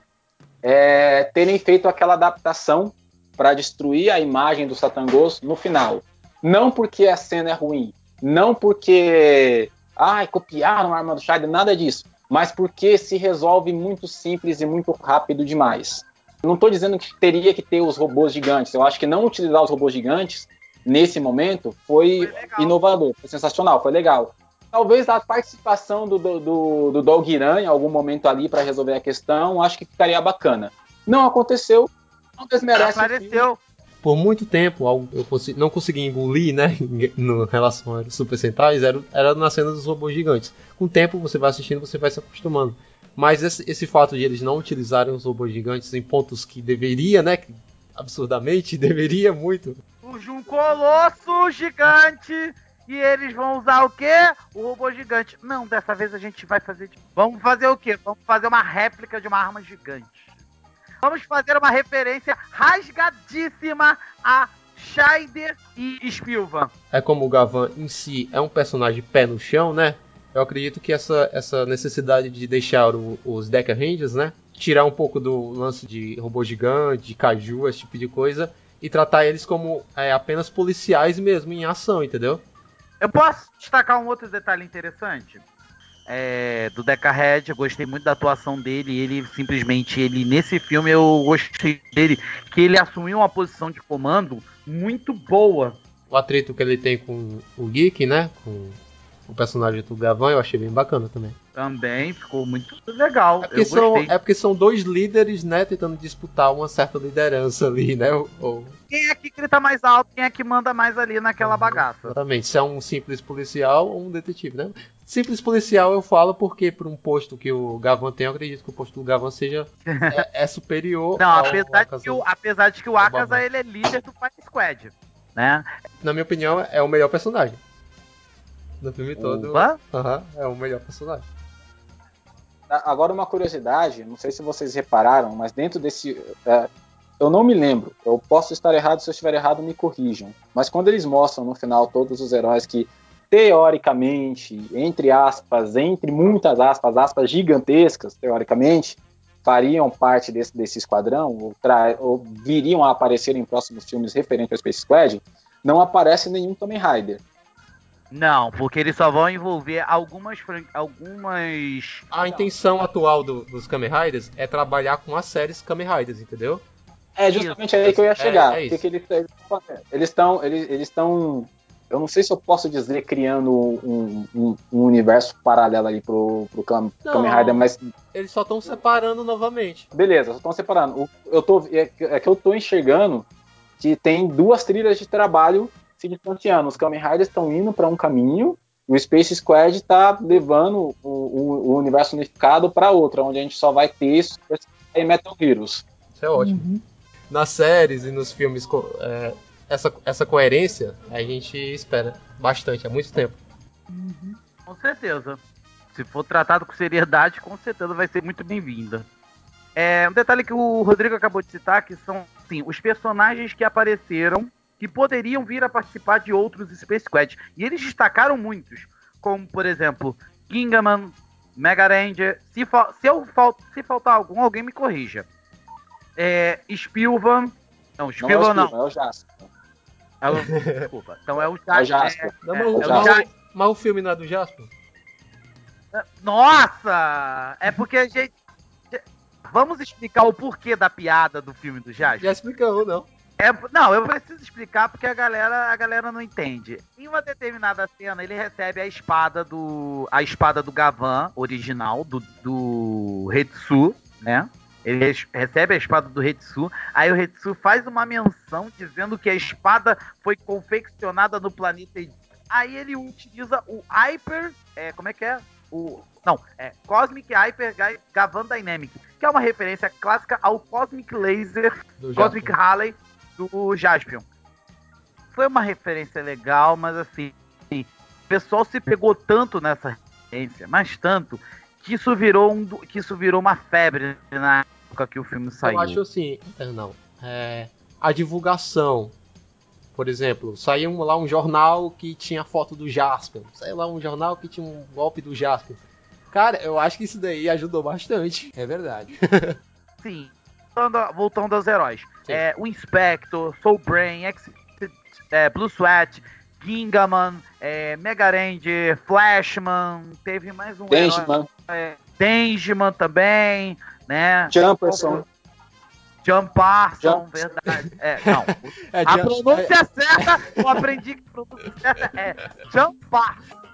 é terem feito aquela adaptação para destruir a imagem do Satangos no final. Não porque a cena é ruim, não porque ai, copiaram a arma do Shaider, nada disso, mas porque se resolve muito simples e muito rápido demais. Não estou dizendo que teria que ter os robôs gigantes, eu acho que não utilizar os robôs gigantes nesse momento foi, inovador, foi sensacional, foi legal. Talvez a participação do, do, do, do Dog Iran em algum momento ali para resolver a questão, acho que ficaria bacana. Não aconteceu, não desmerece. Apareceu. Por muito tempo, eu não consegui engolir, né, [LAUGHS] em relação aos Super Sentais, era, era na cena dos robôs gigantes. Com o tempo, você vai assistindo, você vai se acostumando. Mas esse, esse fato de eles não utilizarem os robôs gigantes em pontos que deveria, né, absurdamente, [LAUGHS] deveria muito, Surge um colosso gigante e eles vão usar o quê? O robô gigante. Não, dessa vez a gente vai fazer. de- Vamos fazer o quê? Vamos fazer uma réplica de uma arma gigante. Vamos fazer uma referência rasgadíssima a Scheider e Spilvan. é como o Gavan em si é um personagem pé no chão, né? Eu acredito que essa, essa necessidade de deixar o- os Deca Rangers, né? Tirar um pouco do lance de robô gigante, de caju, esse tipo de coisa, e tratar eles como é, apenas policiais mesmo, em ação, entendeu? Eu posso destacar um outro detalhe interessante? É, do Deca Red, eu gostei muito da atuação dele. Ele simplesmente, ele nesse filme eu gostei dele, que ele assumiu uma posição de comando muito boa. O atrito que ele tem com o Geek, né? Com o personagem do Gavan, eu achei bem bacana também. Também ficou muito legal. É porque, são, é porque são dois líderes, né? Tentando disputar uma certa liderança ali, né? Ou- Quem é que grita mais alto, quem é que manda mais ali naquela bagaça? Exatamente, se é um simples policial ou um detetive, né? Simples policial eu falo porque por um posto que o Gavan tem, eu acredito que o posto do Gavan seja [LAUGHS] é, é superior Não, ao apesar de, que o, apesar de que o Akaza ele é líder do Fight Squad, né? Na minha opinião, é o melhor personagem. No filme todo. Aham, é o melhor personagem. A- Agora uma curiosidade, não sei se vocês repararam, mas dentro desse. é, eu não me lembro, eu posso estar errado, se eu estiver errado, me corrijam. Mas quando eles mostram no final todos os heróis que, teoricamente, entre aspas, entre muitas aspas, aspas gigantescas, teoricamente, fariam parte desse, desse esquadrão, ou, ou viriam a aparecer em próximos filmes referentes ao Space Squad, não aparece nenhum Kamen Rider. Não, porque eles só vão envolver algumas algumas A intenção atual do- dos Kamen Riders é trabalhar com as séries Kamen Riders, entendeu? É justamente aí que eu ia É- chegar. é O que isso. que eles eles estão. Eles eles estão. Eu não sei se eu posso dizer criando um, um- um universo paralelo aí pro, pro Kam- Não. Kamen Rider, mas Eles só estão separando novamente. beleza, só estão separando. O- Eu tô, é, que- é que eu tô enxergando que tem duas trilhas de trabalho se distanciando. Os Kamen Riders estão indo para um caminho e o Space Squad está levando o, o- o universo unificado para outra, onde a gente só vai ter Super e Metal Heroes. Isso é ótimo. Nas séries e nos filmes, é, essa, essa coerência a gente espera bastante, há muito tempo. Com certeza. Se for tratado com seriedade, com certeza vai ser muito bem-vinda. É, um detalhe que o Rodrigo acabou de citar, que são assim, os personagens que apareceram que poderiam vir a participar de outros Space Squad. E eles destacaram muitos, como, por exemplo, Kingaman, Mega Ranger. Se, fa- se, eu fal- se faltar algum, alguém me corrija. É, Spilvan. Não, Não é Spilvan não. É o Jasper. É o- desculpa. Então é o É o Jasper. Jasper. Não, É, mas, é o- mas o- Jasper. mas o filme não é do Jasper? Nossa! É porque a gente. Vamos explicar o porquê da piada do filme do Jasper? Já explicou, não. É, não, eu preciso explicar porque a galera, a galera não entende. Em uma determinada cena, ele recebe a espada do. A espada do Gavan original, do, do Hetsu, né? Ele recebe a espada do Hetsu. Aí o Hetsu faz uma menção dizendo que a espada foi confeccionada no planeta. Aí ele utiliza o Hyper. É, como é que é? O, não, é Cosmic Hyper Ga- Gavan Dynamic, que é uma referência clássica ao Cosmic Laser Cosmic Jaspion. Do Jaspion. Foi uma referência legal, mas assim, o pessoal se pegou tanto nessa referência, mas tanto, que isso virou um, que isso virou uma febre na época que o filme saiu. Eu acho assim, é, não. É, a divulgação. Por exemplo, saiu lá um jornal que tinha foto do Jaspion. Saiu lá um jornal que tinha um golpe do Jaspion. Cara, eu acho que isso daí ajudou bastante. É verdade. [LAUGHS] Sim. Voltando aos heróis. É, o Inspector, Soul Brain, X, é, Blue Sweat, Gingaman, é, Mega Ranger, Flashman, teve mais um. Denjiman. É, Denjiman também, né? Jumperson. Jumparson, verdade. É, não. [LAUGHS] É, a Jump- pronúncia certa, eu aprendi que a pronúncia certa é Jumparson.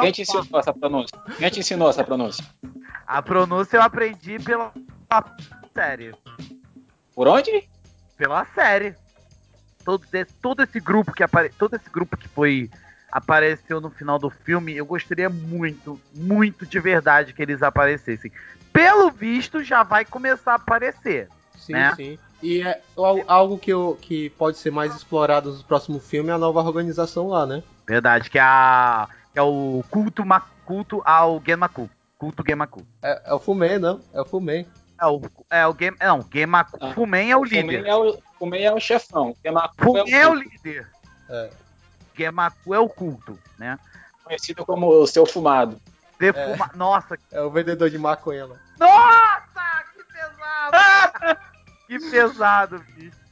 Quem te ensinou essa pronúncia? Quem te ensinou essa pronúncia? A pronúncia eu aprendi pela série. Por onde? Pela série. Todo, esse- todo esse grupo que apare, todo esse grupo que foi apareceu no final do filme, eu gostaria muito, muito de verdade que eles aparecessem. Pelo visto, já vai começar a aparecer. Sim, né? sim. E é al- algo que, eu, que pode ser mais explorado no próximo filme é a nova organização lá, né? Verdade, que é, a, que é o culto, culto ao Genmaku. Culto Genmaku. É, é o Fumê, não? É o Fumê. É o, é o Game, não, Genmaku. Ah. Fumen é o Fumen líder. é o, Fumen é o chefão. Gemaku Fumen é o culto, líder. É. Genmaku é o culto, né? conhecido como o seu fumado. Defuma... Nossa, É o vendedor de maconha. Nossa, que pesado! [LAUGHS] que pesado, bicho.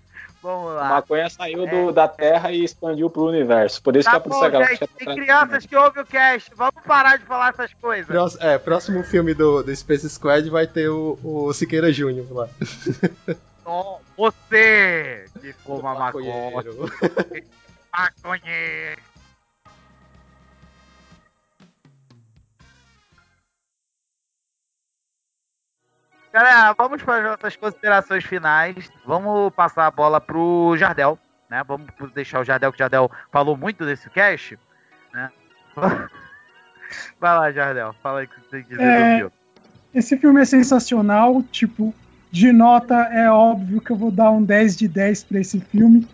Vamos A lá. maconha saiu do- da Terra e expandiu pro universo. Por isso Tá que a bom, Polícia Galáctica gente, tá tem crianças que ouvem o cast. Vamos parar de falar essas coisas. Prós- é, próximo filme do, do Space Squad vai ter o, o Siqueira Júnior lá. [LAUGHS] Ó, Você que fuma maconha. Maconheiro. Maconheiro. Galera, vamos para as nossas considerações finais. Vamos passar a bola pro Jardel, né? Vamos deixar o Jardel, que o Jardel falou muito desse cast, né? [LAUGHS] Vai lá, Jardel, fala aí o que você tem que dizer É. do filme. Esse filme é sensacional, tipo, de nota é óbvio que eu vou dar um 10 de 10 para esse filme.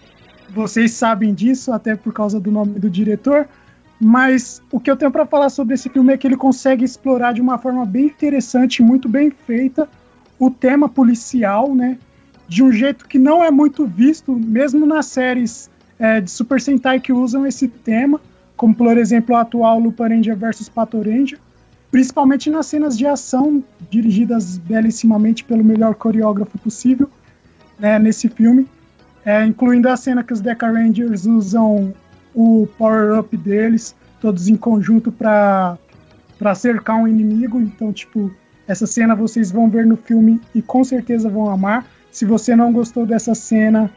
Vocês sabem disso, até por causa do nome do diretor. Mas o que eu tenho para falar sobre esse filme é que ele consegue explorar de uma forma bem interessante, muito bem feita, o tema policial, né? De um jeito que não é muito visto, mesmo nas séries é, de Super Sentai que usam esse tema, como por exemplo a atual Lupin Ranger vs Pato Ranger principalmente nas cenas de ação, dirigidas belíssimamente pelo melhor coreógrafo possível né, nesse filme, é, incluindo a cena que os Deca Rangers usam o power-up deles, todos em conjunto para cercar um inimigo. Então, tipo, essa cena vocês vão ver no filme e com certeza vão amar. Se você não gostou dessa cena,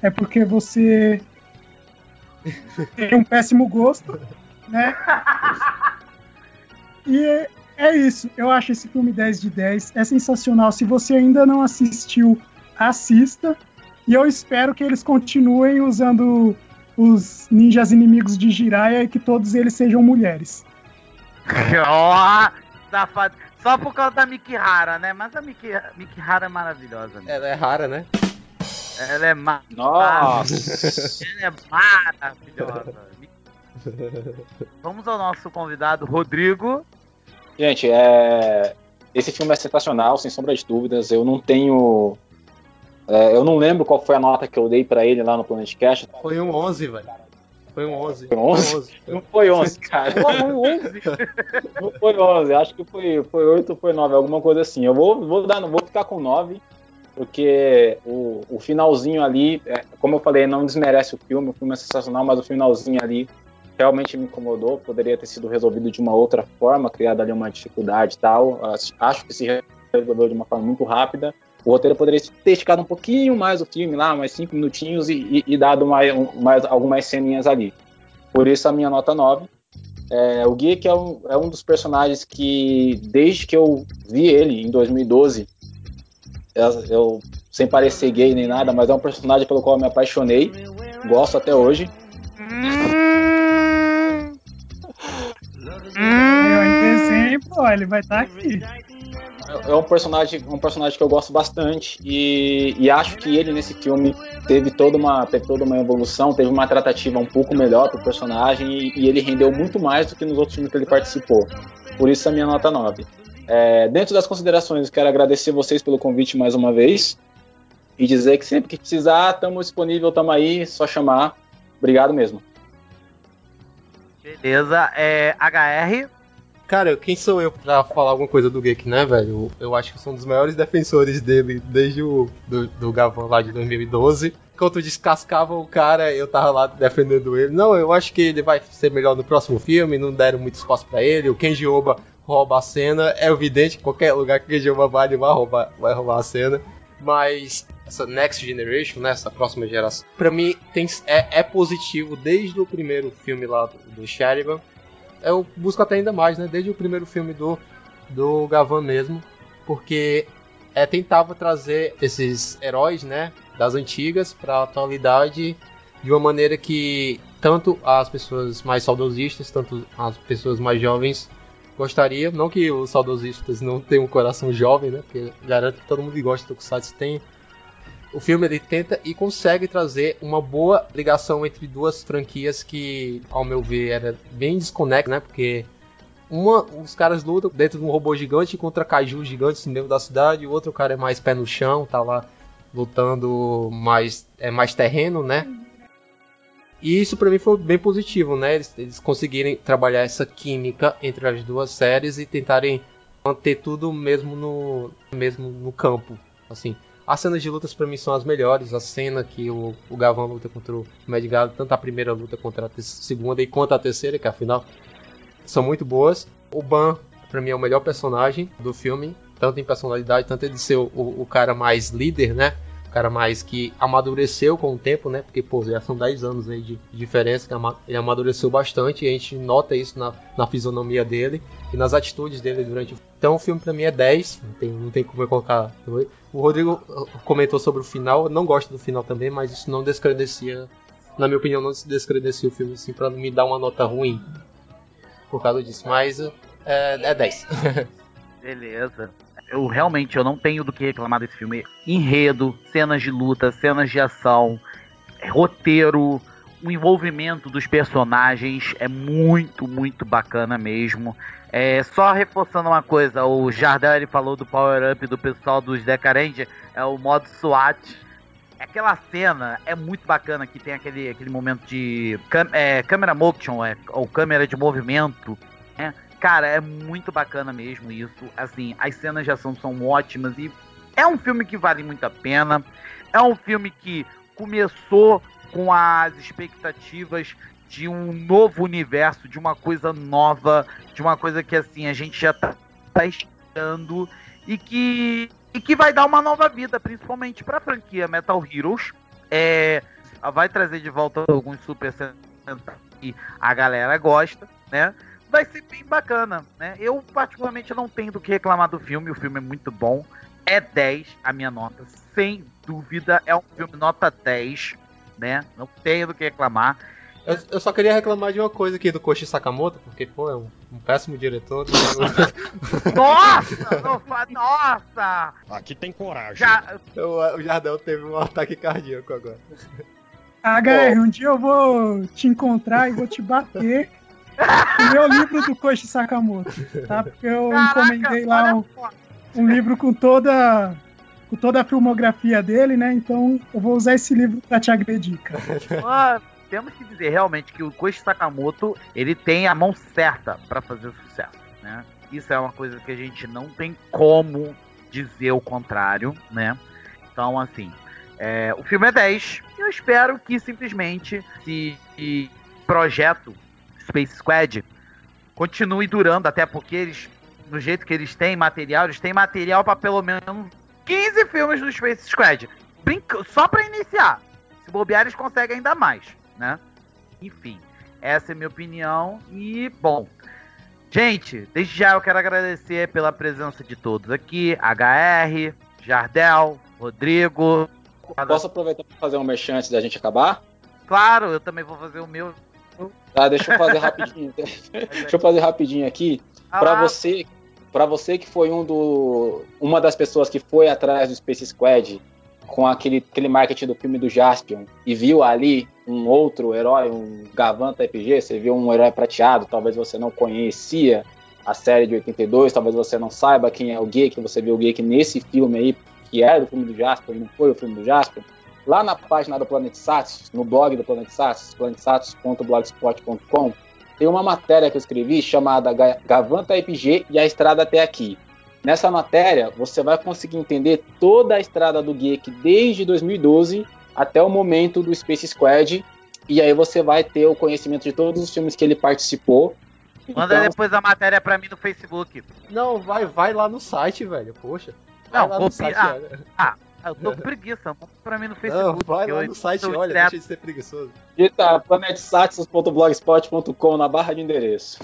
é porque você [LAUGHS] tem um péssimo gosto, né? E é, isso. Eu acho esse filme 10 de 10. É sensacional. Se você ainda não assistiu, assista. E eu espero que eles continuem usando os ninjas inimigos de Jiraiya e que todos eles sejam mulheres. [LAUGHS] Ó, safado. Só por causa da Mikihara, né? Mas a Miki, Mikihara é maravilhosa. Né? Ela é rara, né? Ela é ma Nossa! [LAUGHS] Ela é maravilhosa. Vamos ao nosso convidado, Rodrigo. Gente, é... esse filme é sensacional, sem sombra de dúvidas. Eu não tenho. é, eu não lembro qual foi a nota que eu dei pra ele lá no Planet Cast. Foi um 11, velho. Foi um 11. Foi um 11? Não foi 11, cara. [LAUGHS] Não foi 11, acho que foi, foi 8 ou foi 9, alguma coisa assim. Eu vou, vou, dar, vou ficar com 9, porque o, o finalzinho ali, é, como eu falei, não desmerece o filme, o filme é sensacional, mas o finalzinho ali realmente me incomodou, poderia ter sido resolvido de uma outra forma, criada ali uma dificuldade e tal. Acho que se resolveu de uma forma muito rápida. O roteiro poderia ter esticado um pouquinho mais o filme lá, mais cinco minutinhos e, e- e dado mais, mais algumas ceninhas ali. Por isso a minha nota 9. É, o Geek é um, é um dos personagens que, desde que eu vi ele em 2012, eu, eu- sem parecer gay nem nada, mas é um personagem pelo qual eu me apaixonei, gosto até hoje. Em dezembro, ó, ele vai estar aqui. É um personagem, um personagem que eu gosto bastante e, e acho que ele nesse filme teve toda uma, teve toda uma evolução, teve uma tratativa um pouco melhor pro personagem e, e ele rendeu muito mais do que nos outros filmes que ele participou. Por isso a minha nota 9. É, dentro das considerações, quero agradecer vocês pelo convite mais uma vez e dizer que sempre que precisar, estamos disponível, estamos aí, só chamar. Obrigado mesmo. Beleza, é HR. Cara, quem sou eu pra falar alguma coisa do Geek, né, velho? Eu, eu acho que sou um dos maiores defensores dele desde o do, do lá de 2012. Enquanto descascava o cara, eu tava lá defendendo ele. Não, eu acho que ele vai ser melhor no próximo filme, não deram muito espaço pra ele. O Kenji Oba rouba a cena. É evidente que qualquer lugar que o Kenji Oba vai, ele vai roubar, vai roubar a cena. Mas essa Next Generation, né, essa próxima geração, pra mim tem, é, é positivo desde o primeiro filme lá do, do Sheridan eu busco até ainda mais, né? Desde o primeiro filme do, do Gavan mesmo, porque é, tentava trazer esses heróis, né, das antigas para a atualidade de uma maneira que tanto as pessoas mais saudosistas, tanto as pessoas mais jovens gostariam. Não que os saudosistas não tenham um coração jovem, né? Porque garanto que todo mundo que gosta do Tokusatsu tem. O filme ele tenta e consegue trazer uma boa ligação entre duas franquias que, ao meu ver, era bem desconecta, né? Porque uma, os caras lutam dentro de um robô gigante contra kaijus gigantes no meio da cidade, o outro cara é mais pé no chão, tá lá lutando mais é mais terreno, né? E isso para mim foi bem positivo, né? Eles, eles conseguirem trabalhar essa química entre as duas séries e tentarem manter tudo mesmo no mesmo no campo, assim. As cenas de lutas para mim são as melhores. A cena que o, o luta contra o Mad Galo, tanto a primeira luta contra a segunda e quanto a terceira, que afinal são muito boas. O Ban, para mim, é o melhor personagem do filme, tanto em personalidade, tanto ele ser o, o, cara mais líder, né? O cara mais que amadureceu com o tempo, né? Porque, pô, já são 10 anos aí de, diferença, ele amadureceu bastante e a gente nota isso na, na fisionomia dele e nas atitudes dele durante Então o filme pra mim é 10, não tem, não tem como eu colocar. O Rodrigo uh, comentou sobre o final, eu não gosto do final também, mas isso não descredencia, na minha opinião, não descredencia o filme assim pra me dar uma nota ruim por causa disso, mas uh, é, é 10. [LAUGHS] Beleza. Eu realmente eu não tenho do que reclamar desse filme. Enredo, cenas de luta, cenas de ação, roteiro, o envolvimento dos personagens é muito, muito bacana mesmo. É, só reforçando uma coisa, o Jardel ele falou do power up do pessoal dos Deca Ranger, é o modo SWAT. Aquela cena é muito bacana que tem aquele, aquele momento de é, câmera motion, é, ou câmera de movimento, né? Cara, é muito bacana mesmo isso. Assim, as cenas de ação são ótimas e é um filme que vale muito a pena. É um filme que começou com as expectativas de um novo universo, de uma coisa nova, de uma coisa que assim a gente já tá, tá esperando e que e que vai dar uma nova vida, principalmente para a franquia Metal Heroes. É, vai trazer de volta alguns Super que a galera gosta, né? Vai ser bem bacana, né? Eu particularmente não tenho do que reclamar do filme, o filme é muito bom. É 10 a minha nota, sem dúvida, é um filme nota 10, né? Não tenho do que reclamar. Eu, eu só queria reclamar de uma coisa aqui do Koshi Sakamoto, porque, pô, é um, um péssimo diretor. [LAUGHS] Nossa! fa- Nossa! Aqui tem coragem. Já, o, o Jardel teve um ataque cardíaco agora. HR, um dia eu vou te encontrar e vou te bater o meu livro do Koichi Sakamoto, tá? Porque eu encomendei lá um, um livro com toda com toda a filmografia dele, né? Então eu vou usar esse livro pra te agredir, cara. [LAUGHS] Ah, temos que dizer realmente que o Koichi Sakamoto ele tem a mão certa para fazer sucesso, né? Isso é uma coisa que a gente não tem como dizer o contrário, né? Então, assim, é, o filme é 10. Eu espero que simplesmente esse projeto Space Squad continue durando, até porque eles, no jeito que eles têm material, eles têm material para pelo menos 15 filmes do Space Squad. Brinca... Só pra iniciar. Se bobear, eles conseguem ainda mais, né? Enfim, essa é a minha opinião. E, bom, gente, desde já eu quero agradecer pela presença de todos aqui: HR, Jardel, Rodrigo. Posso aproveitar para fazer um merchan antes da gente acabar? Claro, eu também vou fazer o meu. Tá, deixa eu fazer rapidinho. [LAUGHS] deixa eu fazer rapidinho aqui. Ah Para você, para você que foi um do, uma das pessoas que foi atrás do Space Squad com aquele, aquele marketing do filme do Jaspion e viu ali um outro herói, um Gavanta RPG, você viu um herói prateado, talvez você não conhecia a série de 82, talvez você não saiba quem é o Geek, você viu o Geek nesse filme aí, que era do filme do Jaspion, não foi o filme do Jaspion. Lá na página do Planet Satos, no blog do Planet Satos, planetsatos.blogspot.com, tem uma matéria que eu escrevi chamada Ga- Gavanta RPG e a Estrada até aqui. Nessa matéria, você vai conseguir entender toda a estrada do Geek desde 2012 até o momento do Space Squad. E aí você vai ter o conhecimento de todos os filmes que ele participou. Manda Então, depois a matéria pra mim no Facebook. Não, vai, vai lá no site, velho. Poxa. Vai Não, copia- site, ah, olha. Ah, eu tô com preguiça. Manda pra mim no Facebook. Não, vai lá eu no site, olha, deixa de ser preguiçoso. digita planetsaxos.blogspot.com na barra de endereço.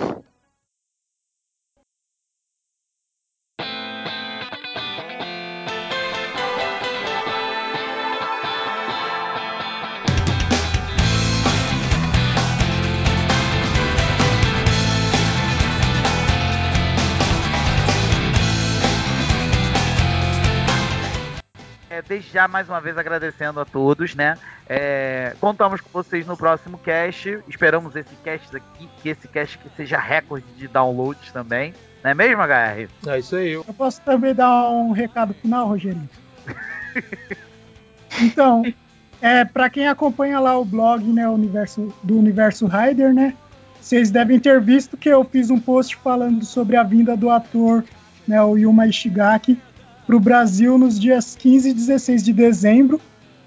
É, desde já, mais uma vez, agradecendo a todos, né? É, contamos com vocês no próximo cast. Esperamos esse cast aqui, que esse cast que seja recorde de downloads também. Não é mesmo, HR? É isso aí. Eu posso também dar um recado final, Rogerinho? [LAUGHS] Então, é, para quem acompanha lá o blog né, universo, do Universo Rider, né? Vocês devem ter visto que eu fiz um post falando sobre a vinda do ator, né, o Yuma Ishigaki, para o Brasil nos dias 15 e 16 de dezembro,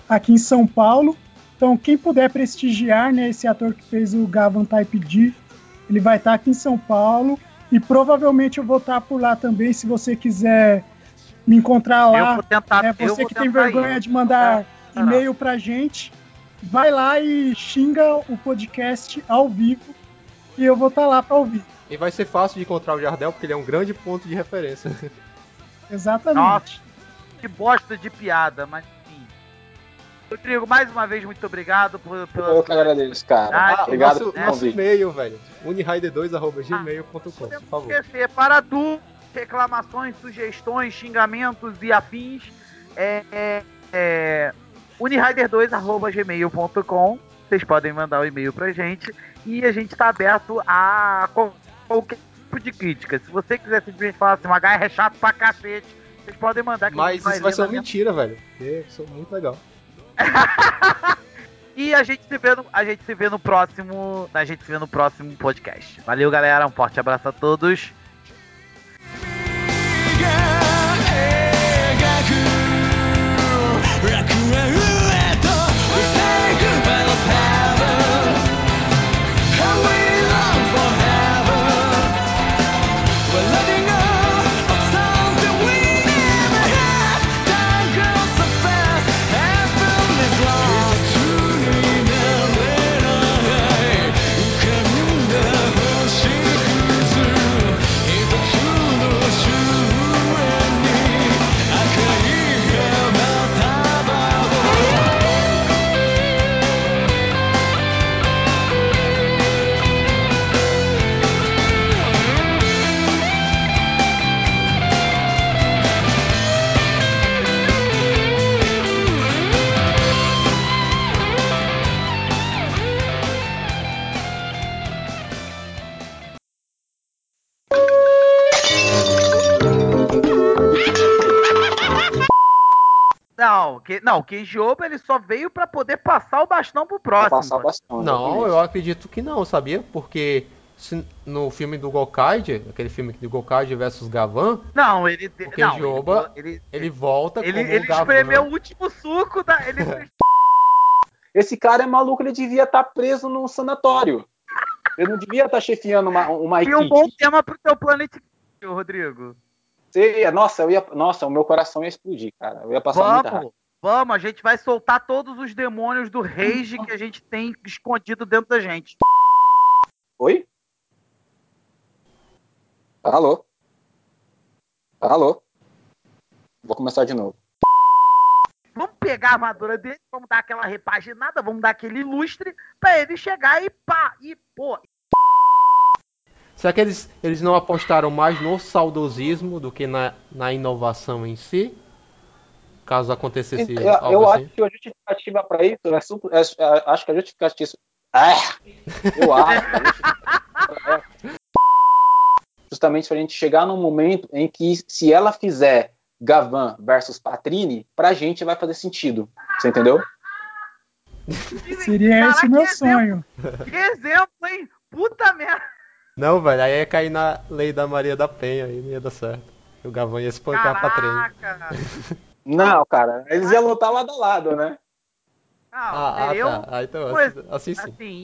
aqui em São Paulo. Então, quem puder prestigiar né, esse ator que fez o Gavan Type D, ele vai estar aqui em São Paulo. E provavelmente eu vou estar por lá também, se você quiser me encontrar Eu lá. vou tentar. né, eu você vou que tem vergonha ir. de mandar e-mail pra gente, vai lá e xinga o podcast ao vivo e eu vou estar lá para ouvir. E vai ser fácil de encontrar o Jardel, porque ele é um grande ponto de referência. [LAUGHS] Exatamente. Nossa, que bosta de piada, mas enfim. Rodrigo, mais uma vez, muito obrigado por, pela. Eu que agradeço, cara. Ah, Obrigado nosso, pelo nosso e-mail, velho. unirider2.gmail.com, por favor. esquecer, para dúvidas, reclamações, sugestões, xingamentos e afins, é, é, é unirider2.gmail.com. Vocês podem mandar o e-mail pra gente e a gente tá aberto a qual- qualquer tipo de crítica. Se você quiser simplesmente falar assim, o HR é chato pra cacete, vocês podem mandar que Mas isso vai ser uma minha- mentira, velho. Porque eu sou muito legal. [LAUGHS] E a gente se vê no, a gente se vê no próximo, a gente se vê no próximo podcast. Valeu, galera, um forte abraço a todos. Não, que, não, o Kenji Oba ele só veio pra poder passar o bastão pro próximo. Passar o bastão. Não, eu acredito que não, sabia? Porque se- no filme do Gokaide, aquele filme do Gokaide versus Gavan, Não, ele o não, Kenji ele, ele, ele volta ele, como ele o Gavan. espremeu o último suco da. Ele [LAUGHS] Esse cara é maluco, ele devia estar preso num sanatório. Ele não devia estar chefiando uma, uma tinha um equipe. bom tema pro teu Planet Rodrigo. Você ia- nossa, eu ia, nossa, o meu coração ia explodir, cara. Eu ia passar muita raiva. Vamos, a gente vai soltar todos os demônios do rage que a gente tem escondido dentro da gente. Oi? Alô? Alô? Vou começar de novo. Vamos pegar a armadura dele, vamos dar aquela repaginada, vamos dar aquele ilustre pra ele chegar e pá, e pô. Será que eles, eles não apostaram mais no saudosismo do que na, na inovação em si? Caso acontecesse Eu, algo eu assim? acho que a justificativa para isso é, super, é, é- acho que a justificativa ah, eu acho a é justamente para a gente chegar num momento em que se ela fizer Gavan versus Patrini, pra gente vai fazer sentido. Você entendeu? Seria esse o meu que sonho. exemplo, que exemplo, hein? Puta merda. Não, velho, aí ia cair na lei da Maria da Penha, aí não ia dar certo. O Gavão ia espancar a Patrini. [LAUGHS] Não, cara, eles iam lutar lado a lado, né? Ah, ah, eu, tá. Ah, então, pois, assim, assim sim. assim,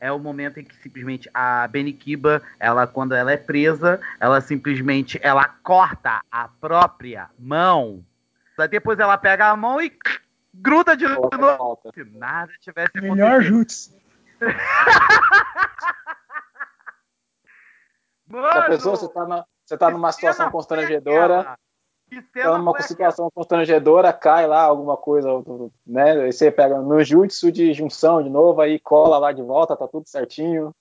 é o momento em que simplesmente a Benikiba, ela quando ela é presa, ela simplesmente ela corta a própria mão. Daí depois ela pega a mão e gruda de novo. Volta. Se nada tivesse Melhor acontecido. Jutsu. [LAUGHS] Mano, Já pensou? Você tá, na, você tá numa situação constrangedora. Numa foi situação constrangedora, cai lá alguma coisa, né? Aí você pega no jutsu de junção de novo, aí cola lá de volta, tá tudo certinho.